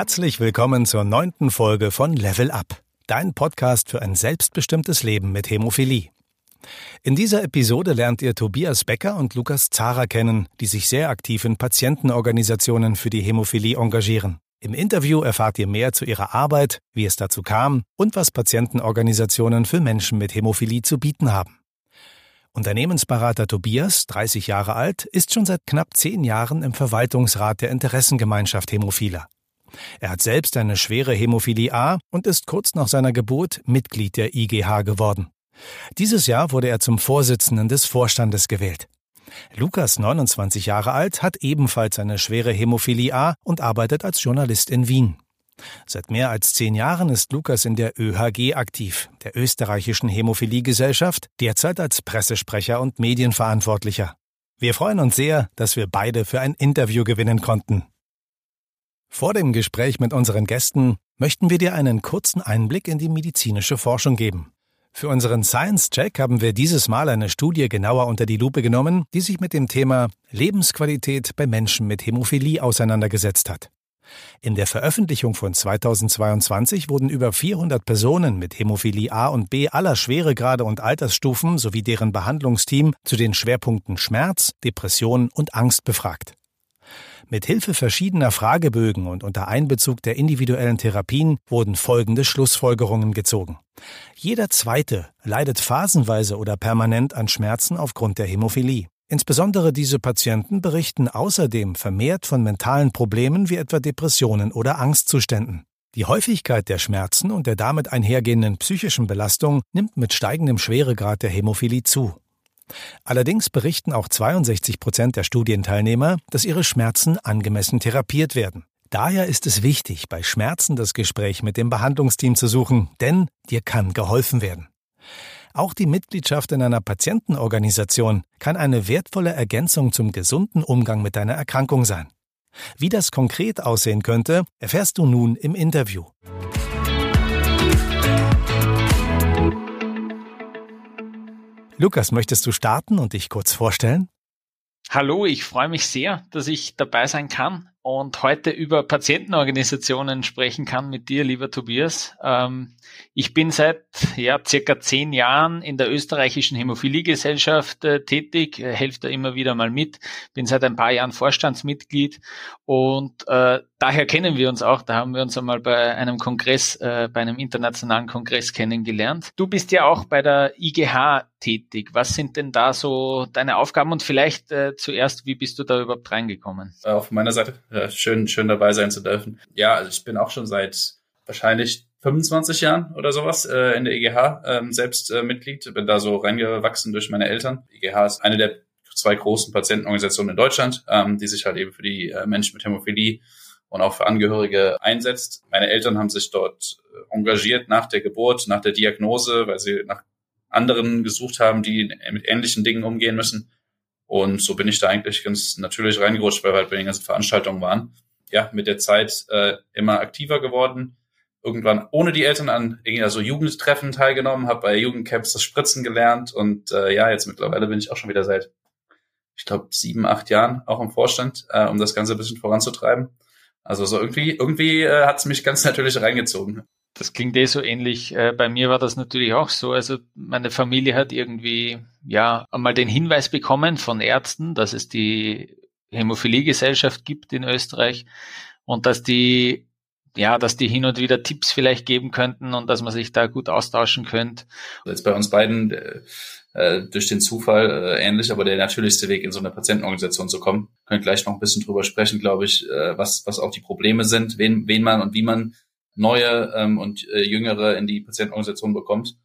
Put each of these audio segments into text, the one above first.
Herzlich willkommen zur neunten Folge von Level Up, dein Podcast für ein selbstbestimmtes Leben mit Hämophilie. In dieser Episode lernt ihr Tobias Becker und Lukas Zara kennen, die sich sehr aktiv in Patientenorganisationen für die Hämophilie engagieren. Im Interview erfahrt ihr mehr zu ihrer Arbeit, wie es dazu kam und was Patientenorganisationen für Menschen mit Hämophilie zu bieten haben. Unternehmensberater Tobias, 30 Jahre alt, ist schon seit knapp zehn Jahren im Verwaltungsrat der Interessengemeinschaft Hämophiler. Er hat selbst eine schwere Hämophilie A und ist kurz nach seiner Geburt Mitglied der IGH geworden. Dieses Jahr wurde er zum Vorsitzenden des Vorstandes gewählt. Lukas, 29 Jahre alt, hat ebenfalls eine schwere Hämophilie A und arbeitet als Journalist in Wien. Seit mehr als zehn Jahren ist Lukas in der ÖHG aktiv, der österreichischen Hämophiliegesellschaft, derzeit als Pressesprecher und Medienverantwortlicher. Wir freuen uns sehr, dass wir beide für ein Interview gewinnen konnten. Vor dem Gespräch mit unseren Gästen möchten wir dir einen kurzen Einblick in die medizinische Forschung geben. Für unseren Science-Check haben wir dieses Mal eine Studie genauer unter die Lupe genommen, die sich mit dem Thema Lebensqualität bei Menschen mit Hämophilie auseinandergesetzt hat. In der Veröffentlichung von 2022 wurden über 400 Personen mit Hämophilie A und B aller Schweregrade und Altersstufen sowie deren Behandlungsteam zu den Schwerpunkten Schmerz, Depression und Angst befragt. Mit Hilfe verschiedener Fragebögen und unter Einbezug der individuellen Therapien wurden folgende Schlussfolgerungen gezogen. Jeder Zweite leidet phasenweise oder permanent an Schmerzen aufgrund der Hämophilie. Insbesondere diese Patienten berichten außerdem vermehrt von mentalen Problemen wie etwa Depressionen oder Angstzuständen. Die Häufigkeit der Schmerzen und der damit einhergehenden psychischen Belastung nimmt mit steigendem Schweregrad der Hämophilie zu. Allerdings berichten auch 62 Prozent der Studienteilnehmer, dass ihre Schmerzen angemessen therapiert werden. Daher ist es wichtig, bei Schmerzen das Gespräch mit dem Behandlungsteam zu suchen, denn dir kann geholfen werden. Auch die Mitgliedschaft in einer Patientenorganisation kann eine wertvolle Ergänzung zum gesunden Umgang mit deiner Erkrankung sein. Wie das konkret aussehen könnte, erfährst du nun im Interview. Lukas, möchtest du starten und dich kurz vorstellen? Hallo, ich freue mich sehr, dass ich dabei sein kann und heute über Patientenorganisationen sprechen kann mit dir, lieber Tobias. Ähm, ich bin seit ja, circa zehn Jahren in der österreichischen Hämophiliegesellschaft äh, tätig, äh, helfe da immer wieder mal mit, bin seit ein paar Jahren Vorstandsmitglied und äh, daher kennen wir uns auch. Da haben wir uns einmal bei einem Kongress, äh, bei einem internationalen Kongress kennengelernt. Du bist ja auch bei der IGH tätig. Was sind denn da so deine Aufgaben und vielleicht äh, zuerst, wie bist du da überhaupt reingekommen? Auf meiner Seite schön, schön dabei sein zu dürfen. Ja, also ich bin auch schon seit wahrscheinlich 25 Jahren oder sowas äh, in der EGH ähm, selbst äh, Mitglied. Bin da so reingewachsen durch meine Eltern. Die EGH ist eine der zwei großen Patientenorganisationen in Deutschland, ähm, die sich halt eben für die äh, Menschen mit Hämophilie und auch für Angehörige einsetzt. Meine Eltern haben sich dort äh, engagiert nach der Geburt, nach der Diagnose, weil sie nach anderen gesucht haben, die mit ähnlichen Dingen umgehen müssen. Und so bin ich da eigentlich ganz natürlich reingerutscht, weil wir halt bei den ganzen Veranstaltungen waren. Ja, mit der Zeit äh, immer aktiver geworden. Irgendwann ohne die Eltern an irgendwie so Jugendtreffen teilgenommen, habe bei Jugendcamps das Spritzen gelernt und äh, ja, jetzt mittlerweile bin ich auch schon wieder seit, ich glaube, sieben, acht Jahren auch im Vorstand, äh, um das Ganze ein bisschen voranzutreiben. Also so irgendwie, irgendwie äh, hat es mich ganz natürlich reingezogen. Das klingt eh so ähnlich. Äh, bei mir war das natürlich auch so. Also meine Familie hat irgendwie ja einmal den Hinweis bekommen von Ärzten, dass es die Hämophiliegesellschaft gibt in Österreich und dass die ja, dass die hin und wieder Tipps vielleicht geben könnten und dass man sich da gut austauschen könnte. Jetzt bei uns beiden äh, äh, durch den Zufall äh, ähnlich, aber der natürlichste Weg in so eine Patientenorganisation zu kommen. Können gleich noch ein bisschen drüber sprechen, glaube ich, was was auch die Probleme sind, wen wen man und wie man neue ähm, und äh, jüngere in die Patientenorganisation bekommt.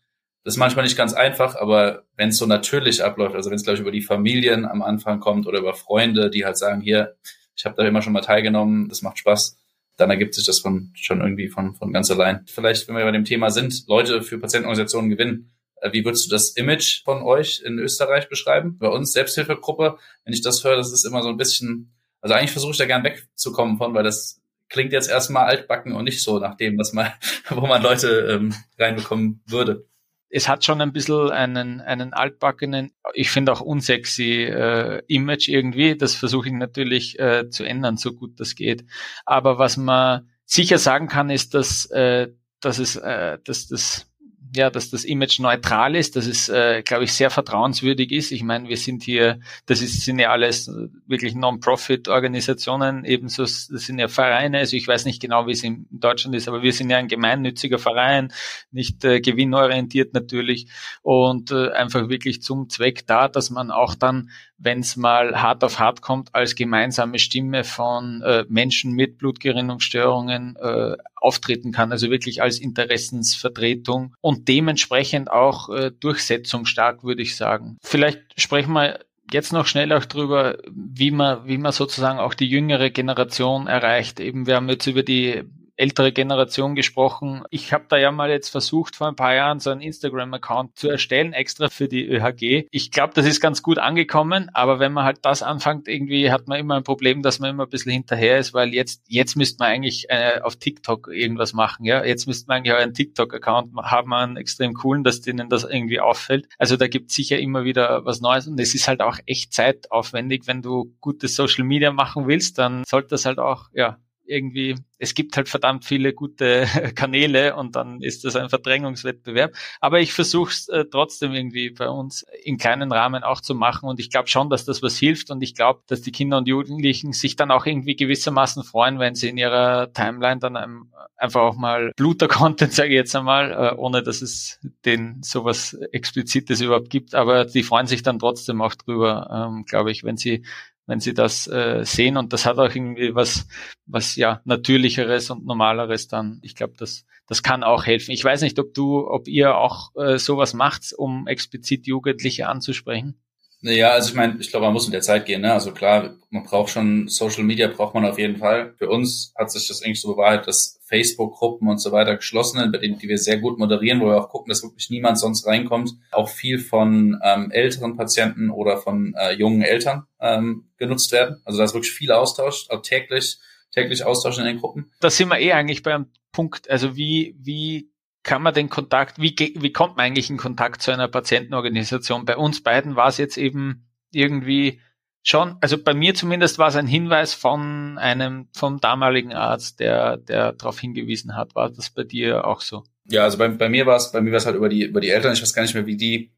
Das ist manchmal nicht ganz einfach, aber wenn es so natürlich abläuft, also wenn es glaube ich über die Familien am Anfang kommt oder über Freunde, die halt sagen, hier, ich habe da immer schon mal teilgenommen, das macht Spaß, dann ergibt sich das von, schon irgendwie von, von ganz allein. Vielleicht, wenn wir bei dem Thema sind, Leute für Patientenorganisationen gewinnen, äh, wie würdest du das Image von euch in Österreich beschreiben? Bei uns Selbsthilfegruppe, wenn ich das höre, das ist immer so ein bisschen, also eigentlich versuche ich da gern wegzukommen von, weil das klingt jetzt erstmal altbacken und nicht so nach dem, was man, wo man Leute ähm, reinbekommen würde. Es hat schon ein bisschen einen, einen altbackenen, ich finde auch unsexy äh, Image irgendwie. Das versuche ich natürlich äh, zu ändern, so gut das geht. Aber was man sicher sagen kann, ist, dass, äh, dass es, äh, dass das ja, dass das Image neutral ist, dass es, äh, glaube ich, sehr vertrauenswürdig ist. Ich meine, wir sind hier, das ist, sind ja alles wirklich Non-Profit-Organisationen, ebenso das sind ja Vereine. Also ich weiß nicht genau, wie es in Deutschland ist, aber wir sind ja ein gemeinnütziger Verein, nicht äh, gewinnorientiert natürlich und äh, einfach wirklich zum Zweck da, dass man auch dann wenn es mal hart auf hart kommt, als gemeinsame Stimme von äh, Menschen mit Blutgerinnungsstörungen äh, auftreten kann, also wirklich als Interessensvertretung und dementsprechend auch äh, durchsetzungsstark, würde ich sagen. Vielleicht sprechen wir jetzt noch schnell auch drüber, wie man, wie man sozusagen auch die jüngere Generation erreicht. Eben, wir haben jetzt über die ältere Generation gesprochen. Ich habe da ja mal jetzt versucht, vor ein paar Jahren so einen Instagram-Account zu erstellen, extra für die ÖHG. Ich glaube, das ist ganz gut angekommen, aber wenn man halt das anfängt, irgendwie hat man immer ein Problem, dass man immer ein bisschen hinterher ist, weil jetzt, jetzt müsste man eigentlich äh, auf TikTok irgendwas machen, ja. Jetzt müsste man eigentlich auch einen TikTok-Account haben, einen extrem coolen, dass denen das irgendwie auffällt. Also da gibt sicher immer wieder was Neues und es ist halt auch echt zeitaufwendig, wenn du gutes Social Media machen willst, dann sollte das halt auch, ja, irgendwie, es gibt halt verdammt viele gute Kanäle und dann ist das ein Verdrängungswettbewerb. Aber ich versuche es äh, trotzdem irgendwie bei uns in kleinen Rahmen auch zu machen und ich glaube schon, dass das was hilft und ich glaube, dass die Kinder und Jugendlichen sich dann auch irgendwie gewissermaßen freuen, wenn sie in ihrer Timeline dann einem, einfach auch mal Bluter-Content, sage ich jetzt einmal, äh, ohne dass es den sowas Explizites überhaupt gibt, aber die freuen sich dann trotzdem auch drüber, ähm, glaube ich, wenn sie wenn sie das äh, sehen und das hat auch irgendwie was, was ja natürlicheres und normaleres dann. Ich glaube, das, das kann auch helfen. Ich weiß nicht, ob du, ob ihr auch äh, sowas macht, um explizit Jugendliche anzusprechen. Naja, also ich meine, ich glaube, man muss mit der Zeit gehen. Ne? Also klar, man braucht schon Social Media, braucht man auf jeden Fall. Für uns hat sich das eigentlich so bewahrheitet, dass Facebook-Gruppen und so weiter geschlossen sind, bei denen die wir sehr gut moderieren, wo wir auch gucken, dass wirklich niemand sonst reinkommt. Auch viel von ähm, älteren Patienten oder von äh, jungen Eltern ähm, genutzt werden. Also da ist wirklich viel Austausch, auch täglich, täglich Austausch in den Gruppen. Da sind wir eh eigentlich beim Punkt, also wie, wie kann man den Kontakt, wie, wie kommt man eigentlich in Kontakt zu einer Patientenorganisation? Bei uns beiden war es jetzt eben irgendwie schon, also bei mir zumindest war es ein Hinweis von einem, vom damaligen Arzt, der, der darauf hingewiesen hat. War das bei dir auch so? Ja, also bei, bei mir war es, bei mir war es halt über die, über die Eltern. Ich weiß gar nicht mehr, wie die,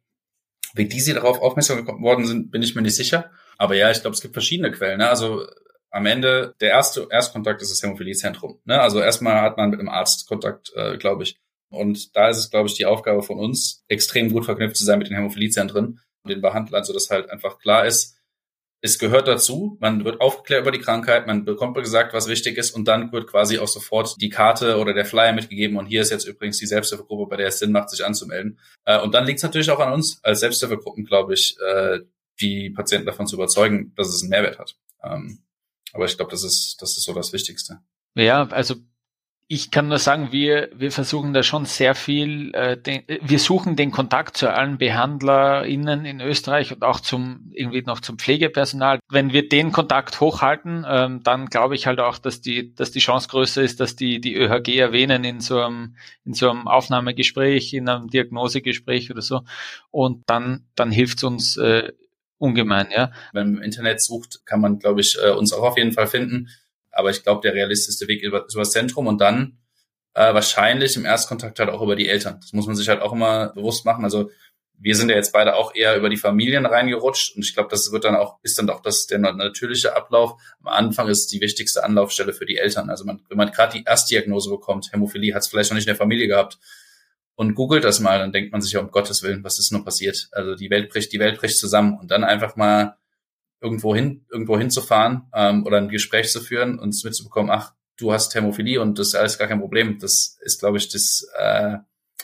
wie die sie darauf aufmerksam geworden sind, bin ich mir nicht sicher. Aber ja, ich glaube, es gibt verschiedene Quellen. Ne? Also am Ende, der erste Erstkontakt ist das Hämophiliezentrum. Ne? Also erstmal hat man mit einem Arzt Kontakt, äh, glaube ich. Und da ist es, glaube ich, die Aufgabe von uns, extrem gut verknüpft zu sein mit den Hämophiliezentren und den Behandlern, so dass halt einfach klar ist, es gehört dazu, man wird aufgeklärt über die Krankheit, man bekommt gesagt, was wichtig ist und dann wird quasi auch sofort die Karte oder der Flyer mitgegeben und hier ist jetzt übrigens die Selbsthilfegruppe, bei der es Sinn macht, sich anzumelden. Äh, und dann liegt es natürlich auch an uns als Selbsthilfegruppen, glaube ich, äh, die Patienten davon zu überzeugen, dass es einen Mehrwert hat. Ähm, aber ich glaube, das ist, das ist so das Wichtigste. Ja, also ich kann nur sagen, wir, wir versuchen da schon sehr viel, äh, den, wir suchen den Kontakt zu allen BehandlerInnen in Österreich und auch zum, irgendwie noch zum Pflegepersonal. Wenn wir den Kontakt hochhalten, ähm, dann glaube ich halt auch, dass die, dass die Chance größer ist, dass die, die ÖHG erwähnen in so einem, in so einem Aufnahmegespräch, in einem Diagnosegespräch oder so. Und dann, dann hilft es uns, äh, ungemein, ja. Wenn man im Internet sucht, kann man, glaube ich, äh, uns auch auf jeden Fall finden aber ich glaube, der realistischste Weg über, über das Zentrum und dann äh, wahrscheinlich im Erstkontakt halt auch über die Eltern. Das muss man sich halt auch immer bewusst machen. Also wir sind ja jetzt beide auch eher über die Familien reingerutscht und ich glaube, das wird dann auch, ist dann auch das der natürliche Ablauf. Am Anfang ist die wichtigste Anlaufstelle für die Eltern. Also man, wenn man gerade die Erstdiagnose bekommt, Hämophilie, hat es vielleicht noch nicht in der Familie gehabt und googelt das mal, dann denkt man sich, um Gottes Willen, was ist nur passiert? Also die Welt bricht, die Welt bricht zusammen und dann einfach mal irgendwo hin, irgendwo hinzufahren ähm, oder ein Gespräch zu führen und mitzubekommen, ach, du hast Thermophilie und das ist alles gar kein Problem. Das ist, glaube ich, das äh,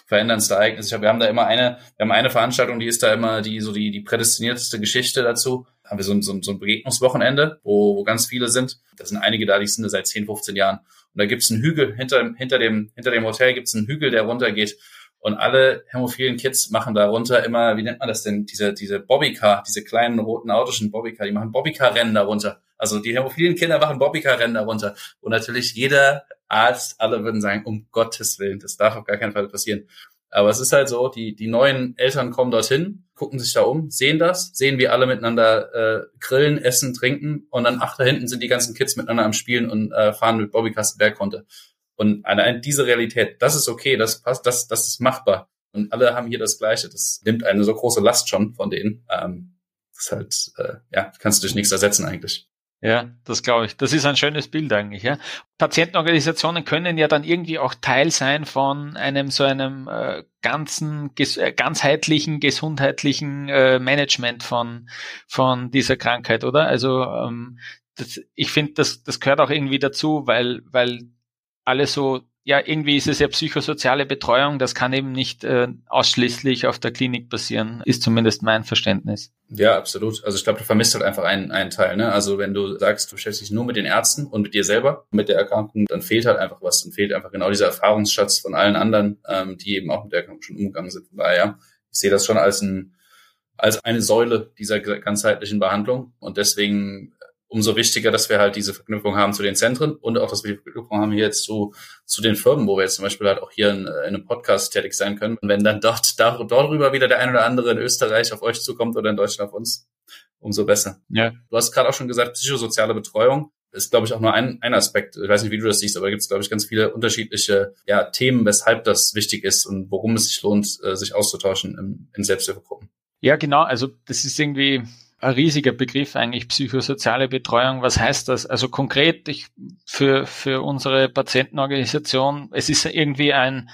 veränderndste Ereignis. Ich hab, wir haben da immer eine, wir haben eine Veranstaltung, die ist da immer die so die die prädestinierteste Geschichte dazu. Haben wir so ein, so ein, so ein Begegnungswochenende, wo, wo ganz viele sind. Da sind einige da, die sind da seit 10, 15 Jahren. Und da gibt's einen Hügel hinter hinter dem hinter dem Hotel gibt's einen Hügel, der runtergeht und alle hämophilen Kids machen darunter immer, wie nennt man das denn, diese, diese Bobbycar, diese kleinen roten autoschen Bobbycar, die machen Bobbycar-Rennen darunter. Also die hämophilen Kinder machen Bobbycar-Rennen darunter. Und natürlich jeder Arzt, alle würden sagen, um Gottes Willen, das darf auf gar keinen Fall passieren. Aber es ist halt so, die, die neuen Eltern kommen dorthin, gucken sich da um, sehen das, sehen, wie alle miteinander äh, grillen, essen, trinken und dann ach, da hinten sind die ganzen Kids miteinander am Spielen und äh, fahren mit Bobbycars Berg runter. Und allein diese Realität, das ist okay, das passt, das, das ist machbar. Und alle haben hier das Gleiche. Das nimmt eine so große Last schon von denen. Ähm, das halt, äh, ja, kannst du durch nichts ersetzen eigentlich. Ja, das glaube ich. Das ist ein schönes Bild eigentlich. Ja. Patientenorganisationen können ja dann irgendwie auch Teil sein von einem so einem äh, ganzen, ges äh, ganzheitlichen, gesundheitlichen äh, Management von von dieser Krankheit, oder? Also ähm, das, ich finde, das das gehört auch irgendwie dazu, weil weil alle so ja, irgendwie ist es ja psychosoziale Betreuung, das kann eben nicht äh, ausschließlich auf der Klinik passieren, ist zumindest mein Verständnis. Ja, absolut. Also ich glaube, du vermisst halt einfach einen, einen Teil. Ne? Also wenn du sagst, du stellst dich nur mit den Ärzten und mit dir selber, mit der Erkrankung, dann fehlt halt einfach was. Dann fehlt einfach genau dieser Erfahrungsschatz von allen anderen, ähm, die eben auch mit der Erkrankung schon umgegangen sind. Von daher, ich sehe das schon als ein als eine Säule dieser ganzheitlichen Behandlung. Und deswegen umso wichtiger, dass wir halt diese Verknüpfung haben zu den Zentren und auch, dass wir die Verknüpfung haben hier jetzt zu, zu den Firmen, wo wir jetzt zum Beispiel halt auch hier in, in einem Podcast tätig sein können. Und wenn dann dort dar, darüber wieder der ein oder andere in Österreich auf euch zukommt oder in Deutschland auf uns, umso besser. Ja. Du hast gerade auch schon gesagt, psychosoziale Betreuung ist, glaube ich, auch nur ein, ein Aspekt. Ich weiß nicht, wie du das siehst, aber gibt es, glaube ich, ganz viele unterschiedliche ja, Themen, weshalb das wichtig ist und worum es sich lohnt, äh, sich auszutauschen in, in Selbsthilfegruppen. Ja, genau. Also das ist irgendwie, ein riesiger Begriff eigentlich psychosoziale Betreuung. Was heißt das? Also konkret ich, für, für unsere Patientenorganisation, es ist irgendwie ein,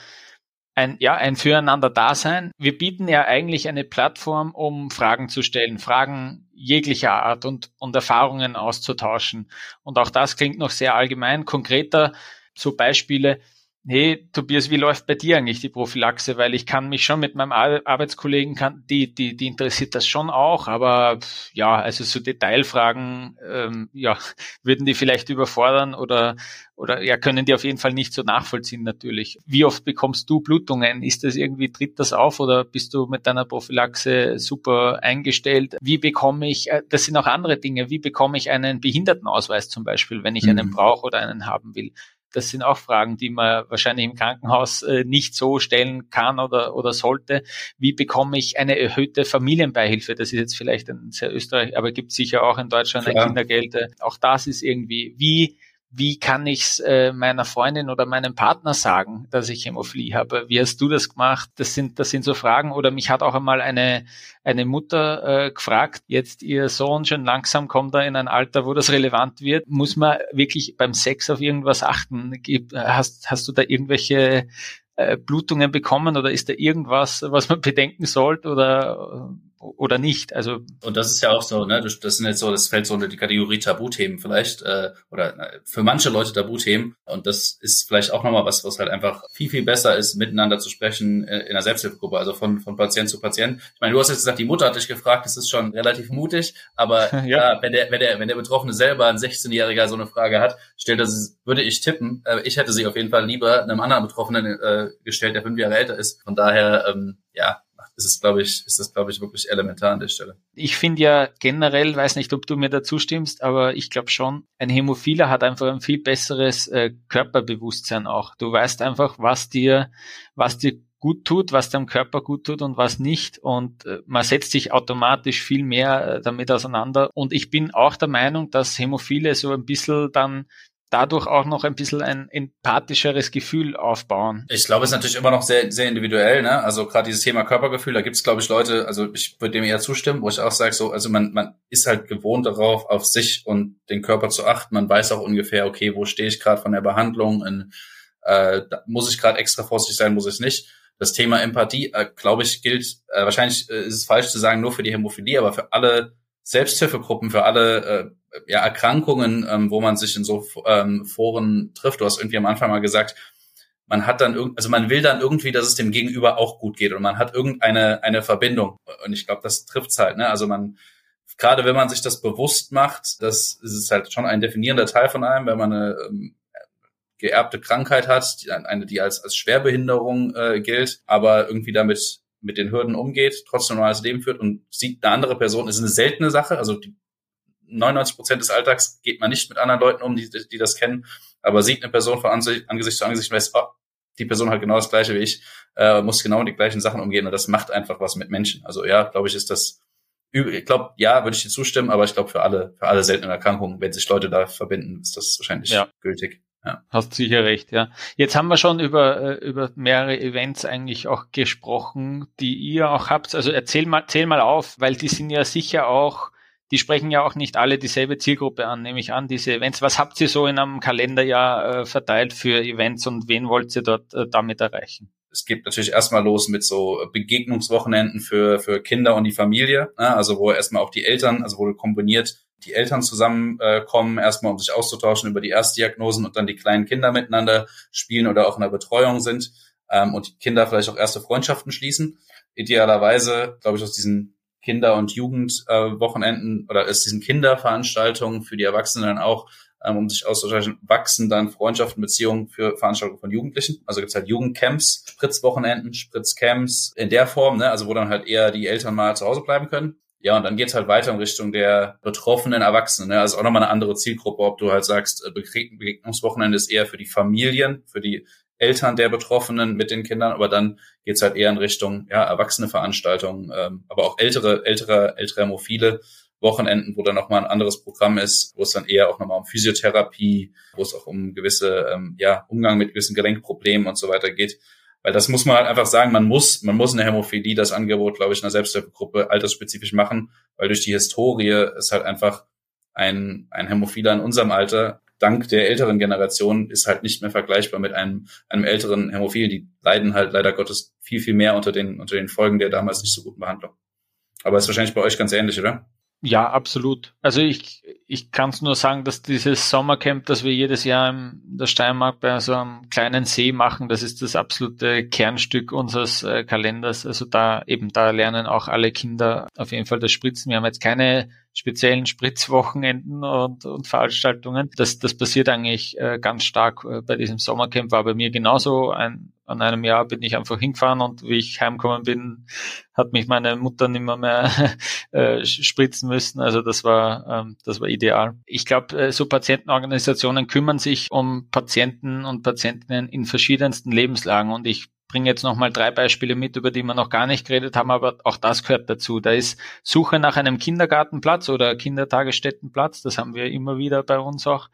ein, ja, ein Füreinander-Dasein. Wir bieten ja eigentlich eine Plattform, um Fragen zu stellen, Fragen jeglicher Art und, und Erfahrungen auszutauschen. Und auch das klingt noch sehr allgemein. Konkreter, so Beispiele, hey Tobias, wie läuft bei dir eigentlich die Prophylaxe? Weil ich kann mich schon mit meinem Arbeitskollegen, kann, die, die, die interessiert das schon auch, aber ja, also so Detailfragen, ähm, ja, würden die vielleicht überfordern oder, oder ja, können die auf jeden Fall nicht so nachvollziehen natürlich. Wie oft bekommst du Blutungen? Ist das irgendwie, tritt das auf oder bist du mit deiner Prophylaxe super eingestellt? Wie bekomme ich, äh, das sind auch andere Dinge, wie bekomme ich einen Behindertenausweis zum Beispiel, wenn ich mhm. einen brauche oder einen haben will? Das sind auch Fragen, die man wahrscheinlich im Krankenhaus äh, nicht so stellen kann oder, oder sollte. Wie bekomme ich eine erhöhte Familienbeihilfe? Das ist jetzt vielleicht ein sehr Österreich, aber gibt sicher auch in Deutschland ein Kindergeld. Auch das ist irgendwie, wie wie kann ich es äh, meiner Freundin oder meinem Partner sagen, dass ich Hämophilie habe? Wie hast du das gemacht? Das sind, das sind so Fragen. Oder mich hat auch einmal eine, eine Mutter äh, gefragt, jetzt ihr Sohn schon langsam kommt er in ein Alter, wo das relevant wird. Muss man wirklich beim Sex auf irgendwas achten? Hast, hast du da irgendwelche äh, Blutungen bekommen oder ist da irgendwas, was man bedenken sollte oder oder nicht. Also und das ist ja auch so, ne? Das sind jetzt so, das fällt so unter die Kategorie Tabuthemen vielleicht äh, oder na, für manche Leute Tabuthemen und das ist vielleicht auch nochmal was, was halt einfach viel viel besser ist, miteinander zu sprechen äh, in einer Selbsthilfegruppe, also von von Patient zu Patient. Ich meine, du hast jetzt gesagt, die Mutter hat dich gefragt, das ist schon relativ mutig, aber ja. ja wenn der wenn der wenn der Betroffene selber ein 16-Jähriger so eine Frage hat, stellt das würde ich tippen, äh, ich hätte sie auf jeden Fall lieber einem anderen Betroffenen äh, gestellt, der fünf Jahre älter ist. Von daher ähm, ja, ist es, glaube ich, ist das, glaube ich, wirklich elementar an der Stelle. Ich finde ja generell, weiß nicht, ob du mir dazu stimmst, aber ich glaube schon, ein Hämophiler hat einfach ein viel besseres äh, Körperbewusstsein auch. Du weißt einfach, was dir, was dir gut tut, was deinem Körper gut tut und was nicht. Und äh, man setzt sich automatisch viel mehr äh, damit auseinander. Und ich bin auch der Meinung, dass Hämophile so ein bisschen dann dadurch auch noch ein bisschen ein empathischeres Gefühl aufbauen. Ich glaube, es ist natürlich immer noch sehr, sehr individuell, ne? Also gerade dieses Thema Körpergefühl, da gibt es, glaube ich, Leute, also ich würde dem eher zustimmen, wo ich auch sage, so, also man, man ist halt gewohnt darauf, auf sich und den Körper zu achten. Man weiß auch ungefähr, okay, wo stehe ich gerade von der Behandlung, in, äh, muss ich gerade extra vorsichtig sein, muss ich nicht. Das Thema Empathie, äh, glaube ich, gilt, äh, wahrscheinlich äh, ist es falsch zu sagen, nur für die Hämophilie, aber für alle Selbsthilfegruppen, für alle äh, ja, Erkrankungen, ähm, wo man sich in so ähm, Foren trifft. Du hast irgendwie am Anfang mal gesagt, man hat dann also man will dann irgendwie, dass es dem Gegenüber auch gut geht und man hat irgendeine eine Verbindung. Und ich glaube, das trifft's halt. Ne? Also man, gerade wenn man sich das bewusst macht, das ist halt schon ein definierender Teil von einem, wenn man eine ähm, geerbte Krankheit hat, die, eine, die als, als Schwerbehinderung äh, gilt, aber irgendwie damit mit den Hürden umgeht, trotzdem ein normales Leben führt und sieht eine andere Person, ist eine seltene Sache. Also die 99 Prozent des Alltags geht man nicht mit anderen Leuten um, die, die das kennen, aber sieht eine Person von Angesicht, Angesicht zu Angesicht und weiß, oh, die Person hat genau das Gleiche wie ich, äh, muss genau die gleichen Sachen umgehen und das macht einfach was mit Menschen. Also ja, glaube ich, ist das, ich glaube, ja, würde ich dir zustimmen, aber ich glaube für alle, für alle seltenen Erkrankungen, wenn sich Leute da verbinden, ist das wahrscheinlich ja. gültig. Ja. Hast sicher recht, ja. Jetzt haben wir schon über, äh, über mehrere Events eigentlich auch gesprochen, die ihr auch habt. Also erzähl mal, zähl mal auf, weil die sind ja sicher auch, die sprechen ja auch nicht alle dieselbe Zielgruppe an, nehme ich an, diese Events. Was habt ihr so in einem Kalenderjahr äh, verteilt für Events und wen wollt ihr dort äh, damit erreichen? Es geht natürlich erstmal los mit so Begegnungswochenenden für, für Kinder und die Familie, ne? also wo erstmal auch die Eltern, also wo kombiniert die Eltern zusammenkommen, äh, erstmal um sich auszutauschen über die Erstdiagnosen und dann die kleinen Kinder miteinander spielen oder auch in der Betreuung sind ähm, und die Kinder vielleicht auch erste Freundschaften schließen. Idealerweise, glaube ich, aus diesen Kinder- und Jugendwochenenden äh, oder aus diesen Kinderveranstaltungen für die Erwachsenen dann auch ähm, um sich auszutauschen, wachsen dann Freundschaften, Beziehungen für Veranstaltungen von Jugendlichen. Also gibt's halt Jugendcamps, Spritzwochenenden, Spritzcamps in der Form, ne? also wo dann halt eher die Eltern mal zu Hause bleiben können. Ja, und dann geht's halt weiter in Richtung der betroffenen Erwachsenen. Ne? Also auch nochmal eine andere Zielgruppe, ob du halt sagst, äh, Begegnungswochenende ist eher für die Familien, für die Eltern der Betroffenen mit den Kindern, aber dann geht's halt eher in Richtung ja, erwachsene Veranstaltungen, ähm, aber auch ältere, ältere, ältere Hämophile, Wochenenden, wo dann nochmal ein anderes Programm ist, wo es dann eher auch nochmal um Physiotherapie, wo es auch um gewisse, ähm, ja, Umgang mit gewissen Gelenkproblemen und so weiter geht. Weil das muss man halt einfach sagen, man muss, man muss in der Hämophilie das Angebot, glaube ich, in einer Selbsthilfegruppe altersspezifisch machen, weil durch die Historie ist halt einfach ein, ein Hämophiler in unserem Alter, dank der älteren Generation, ist halt nicht mehr vergleichbar mit einem, einem älteren Hämophil. Die leiden halt leider Gottes viel, viel mehr unter den, unter den Folgen der damals nicht so guten Behandlung. Aber ist wahrscheinlich bei euch ganz ähnlich, oder? Ja, absolut. Also ich, ich kann es nur sagen, dass dieses Sommercamp, das wir jedes Jahr in der Steiermark bei so einem kleinen See machen, das ist das absolute Kernstück unseres äh, Kalenders. Also da eben, da lernen auch alle Kinder auf jeden Fall das Spritzen. Wir haben jetzt keine speziellen Spritzwochenenden und, und Veranstaltungen. Das, das passiert eigentlich äh, ganz stark äh, bei diesem Sommercamp. War bei mir genauso ein an einem Jahr bin ich einfach hingefahren und wie ich heimgekommen bin, hat mich meine Mutter nicht mehr, mehr äh, spritzen müssen. Also das war, ähm, das war ideal. Ich glaube, äh, so Patientenorganisationen kümmern sich um Patienten und Patientinnen in verschiedensten Lebenslagen und ich bringe jetzt nochmal drei Beispiele mit, über die wir noch gar nicht geredet haben, aber auch das gehört dazu. Da ist Suche nach einem Kindergartenplatz oder Kindertagesstättenplatz, das haben wir immer wieder bei uns auch.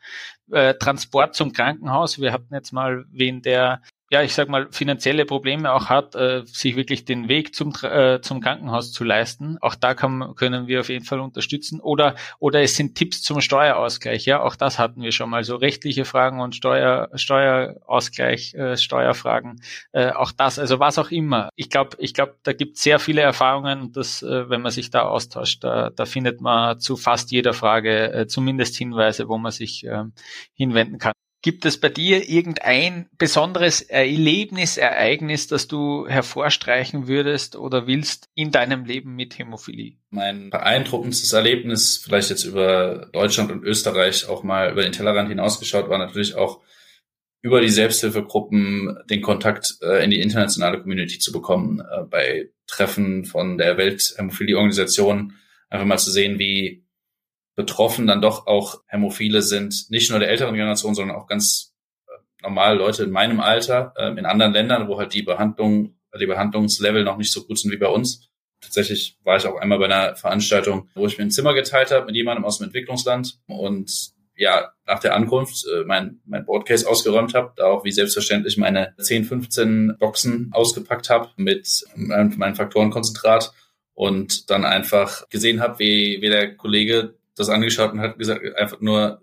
Äh, Transport zum Krankenhaus. Wir hatten jetzt mal wen, der ja, ich sag mal, finanzielle Probleme auch hat, äh, sich wirklich den Weg zum, äh, zum Krankenhaus zu leisten. Auch da kann, können wir auf jeden Fall unterstützen. Oder, oder es sind Tipps zum Steuerausgleich. Ja, auch das hatten wir schon mal. So rechtliche Fragen und Steuer, Steuerausgleich, äh, Steuerfragen. Äh, auch das, also was auch immer. Ich glaube, ich glaube, da gibt sehr viele Erfahrungen und das, äh, wenn man sich da austauscht, da, da findet man zu fast jeder Frage äh, zumindest Hinweise, wo man sich äh, hinwenden kann. Gibt es bei dir irgendein besonderes Erlebnis, Ereignis, das du hervorstreichen würdest oder willst in deinem Leben mit Hämophilie? Mein beeindruckendstes Erlebnis, vielleicht jetzt über Deutschland und Österreich auch mal über den Tellerrand hinausgeschaut, war natürlich auch über die Selbsthilfegruppen den Kontakt äh, in die internationale Community zu bekommen, äh, bei Treffen von der Welthämophilie-Organisation, einfach mal zu sehen, wie betroffen dann doch auch Hämophile sind, nicht nur der älteren Generation, sondern auch ganz äh, normal Leute in meinem Alter, äh, in anderen Ländern, wo halt die Behandlung, die Behandlungslevel noch nicht so gut sind wie bei uns. Tatsächlich war ich auch einmal bei einer Veranstaltung, wo ich mir ein Zimmer geteilt habe mit jemandem aus dem Entwicklungsland und ja, nach der Ankunft äh, mein, mein Boardcase ausgeräumt habe, da auch wie selbstverständlich meine 10, 15 Boxen ausgepackt habe mit meinem, meinem Faktorenkonzentrat und dann einfach gesehen habe, wie, wie der Kollege das angeschaut und hat gesagt, einfach nur,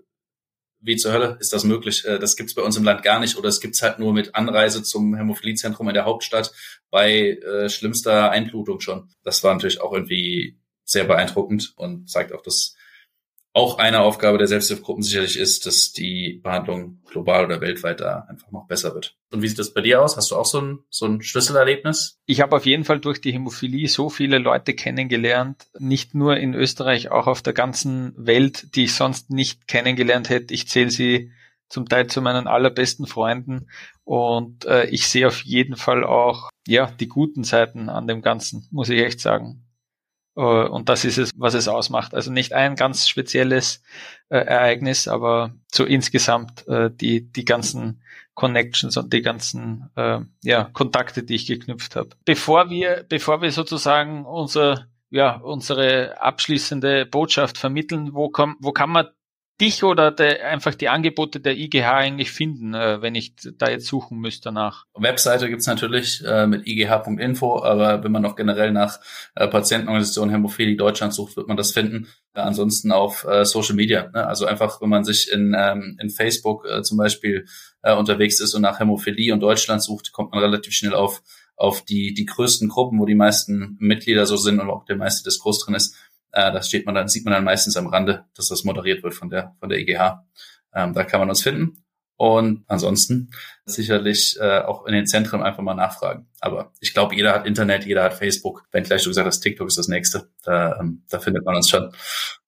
wie zur Hölle ist das möglich? Äh, das gibt's bei uns im Land gar nicht oder es gibt's halt nur mit Anreise zum Hämophiliezentrum in der Hauptstadt bei äh, schlimmster Einblutung schon. Das war natürlich auch irgendwie sehr beeindruckend und zeigt auch, dass auch eine Aufgabe der Selbsthilfegruppen sicherlich ist, dass die Behandlung global oder weltweit da einfach noch besser wird. Und wie sieht das bei dir aus? Hast du auch so ein, so ein Schlüsselerlebnis? Ich habe auf jeden Fall durch die Hämophilie so viele Leute kennengelernt, nicht nur in Österreich, auch auf der ganzen Welt, die ich sonst nicht kennengelernt hätte. Ich zähle sie zum Teil zu meinen allerbesten Freunden und äh, ich sehe auf jeden Fall auch ja die guten Seiten an dem Ganzen, muss ich echt sagen. Äh, und das ist es, was es ausmacht. Also nicht ein ganz spezielles äh, Ereignis, aber so insgesamt äh, die, die ganzen Connections und die ganzen äh, ja, Kontakte, die ich geknüpft habe. Bevor wir, bevor wir sozusagen unser, ja, unsere abschließende Botschaft vermitteln, wo, komm, wo kann man dich oder der, einfach die Angebote der IGH eigentlich finden, äh, wenn ich da jetzt suchen müsste danach? Webseite gibt's natürlich äh, mit igh.info, aber wenn man noch generell nach äh, Patientenorganisation Hämophilie Deutschland sucht, wird man das finden. Äh, ansonsten auf äh, Social Media. Ne? Also einfach, wenn man sich in, ähm, in Facebook äh, zum Beispiel äh, unterwegs ist und nach Hämophilie und Deutschland sucht, kommt man relativ schnell auf auf die, die größten Gruppen, wo die meisten Mitglieder so sind und auch der meiste Diskurs drin ist. Äh, das steht man dann, sieht man dann meistens am Rande, dass das moderiert wird von der, von der IGH. Ähm, da kann man uns finden. Und ansonsten sicherlich äh, auch in den Zentren einfach mal nachfragen. Aber ich glaube, jeder hat Internet, jeder hat Facebook. Wenn gleich du gesagt hast, TikTok ist das nächste, da, ähm, da findet man uns schon.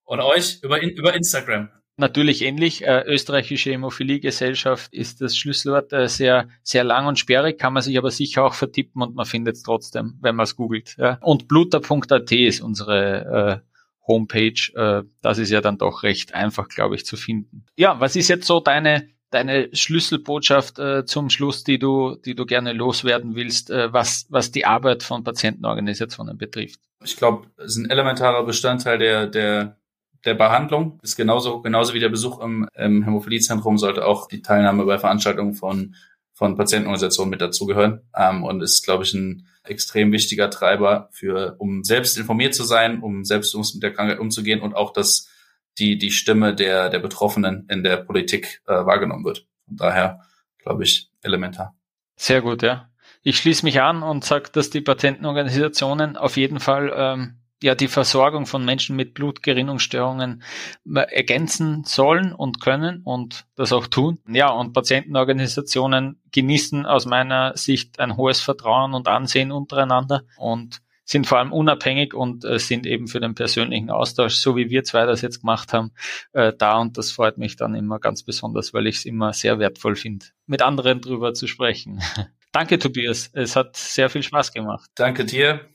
Und euch über, über Instagram. Natürlich ähnlich. Äh, österreichische Hämophilie-Gesellschaft ist das Schlüsselwort äh, sehr, sehr lang und sperrig, kann man sich aber sicher auch vertippen und man findet es trotzdem, wenn man es googelt. Ja. Und bluter.at ist unsere äh, Homepage. Äh, das ist ja dann doch recht einfach, glaube ich, zu finden. Ja, was ist jetzt so deine deine Schlüsselbotschaft äh, zum Schluss, die du, die du gerne loswerden willst, äh, was, was die Arbeit von Patientenorganisationen betrifft? Ich glaube, es ist ein elementarer Bestandteil der, der der Behandlung ist genauso, genauso wie der Besuch im, im Hämophiliezentrum sollte auch die Teilnahme bei Veranstaltungen von, von Patientenorganisationen mit dazugehören. Ähm, und ist, glaube ich, ein extrem wichtiger Treiber für, um selbst informiert zu sein, um selbst mit der Krankheit umzugehen und auch, dass die, die Stimme der, der Betroffenen in der Politik äh, wahrgenommen wird. Von daher, glaube ich, elementar. Sehr gut, ja. Ich schließe mich an und sage, dass die Patentenorganisationen auf jeden Fall ähm, ja die Versorgung von Menschen mit Blutgerinnungsstörungen ergänzen sollen und können und das auch tun. Ja, und Patientenorganisationen genießen aus meiner Sicht ein hohes Vertrauen und Ansehen untereinander und sind vor allem unabhängig und äh, sind eben für den persönlichen Austausch, so wie wir zwei das jetzt gemacht haben, äh, da. Und das freut mich dann immer ganz besonders, weil ich es immer sehr wertvoll finde, mit anderen drüber zu sprechen. Danke, Tobias. Es hat sehr viel Spaß gemacht. Danke dir.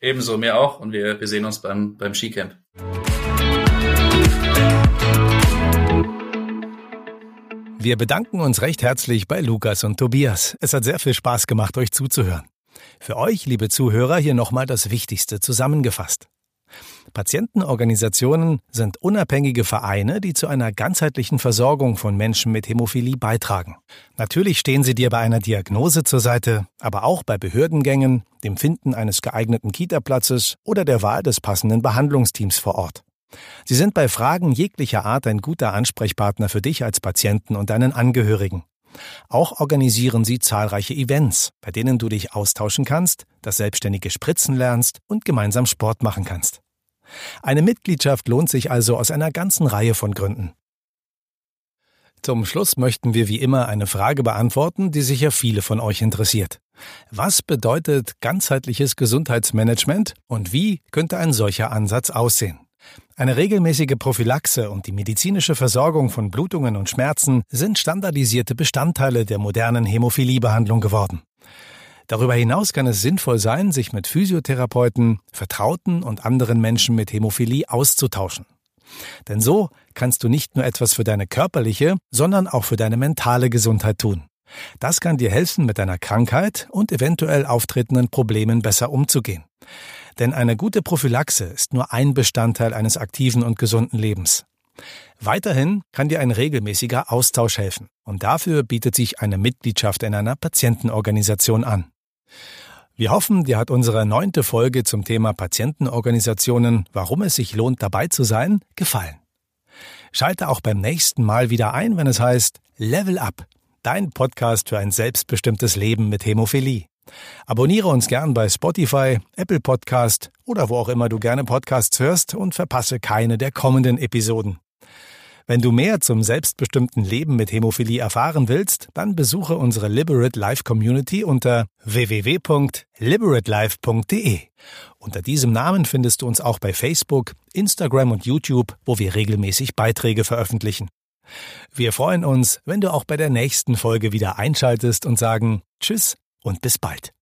Ebenso, mir auch. Und wir, wir sehen uns beim, beim Skicamp. Wir bedanken uns recht herzlich bei Lukas und Tobias. Es hat sehr viel Spaß gemacht, euch zuzuhören. Für euch, liebe Zuhörer, hier nochmal das Wichtigste zusammengefasst. Patientenorganisationen sind unabhängige Vereine, die zu einer ganzheitlichen Versorgung von Menschen mit Hämophilie beitragen. Natürlich stehen sie dir bei einer Diagnose zur Seite, aber auch bei Behördengängen, dem Finden eines geeigneten Kita-Platzes oder der Wahl des passenden Behandlungsteams vor Ort. Sie sind bei Fragen jeglicher Art ein guter Ansprechpartner für dich als Patienten und deinen Angehörigen. Auch organisieren sie zahlreiche Events, bei denen du dich austauschen kannst, das selbstständige Spritzen lernst und gemeinsam Sport machen kannst. Eine Mitgliedschaft lohnt sich also aus einer ganzen Reihe von Gründen. Zum Schluss möchten wir wie immer eine Frage beantworten, die sicher viele von euch interessiert. Was bedeutet ganzheitliches Gesundheitsmanagement und wie könnte ein solcher Ansatz aussehen? Eine regelmäßige Prophylaxe und die medizinische Versorgung von Blutungen und Schmerzen sind standardisierte Bestandteile der modernen Hämophiliebehandlung geworden. Darüber hinaus kann es sinnvoll sein, sich mit Physiotherapeuten, Vertrauten und anderen Menschen mit Hämophilie auszutauschen. Denn so kannst du nicht nur etwas für deine körperliche, sondern auch für deine mentale Gesundheit tun. Das kann dir helfen, mit deiner Krankheit und eventuell auftretenden Problemen besser umzugehen. Denn eine gute Prophylaxe ist nur ein Bestandteil eines aktiven und gesunden Lebens. Weiterhin kann dir ein regelmäßiger Austausch helfen und dafür bietet sich eine Mitgliedschaft in einer Patientenorganisation an. Wir hoffen, dir hat unsere neunte Folge zum Thema Patientenorganisationen, warum es sich lohnt, dabei zu sein, gefallen. Schalte auch beim nächsten Mal wieder ein, wenn es heißt Level Up, dein Podcast für ein selbstbestimmtes Leben mit Hämophilie. Abonniere uns gern bei Spotify, Apple Podcast oder wo auch immer du gerne Podcasts hörst und verpasse keine der kommenden Episoden. Wenn du mehr zum selbstbestimmten Leben mit Hämophilie erfahren willst, dann besuche unsere Liberate Life Community unter www.liberatelife.de. Unter diesem Namen findest du uns auch bei Facebook, Instagram und YouTube, wo wir regelmäßig Beiträge veröffentlichen. Wir freuen uns, wenn du auch bei der nächsten Folge wieder einschaltest und sagen Tschüss und bis bald.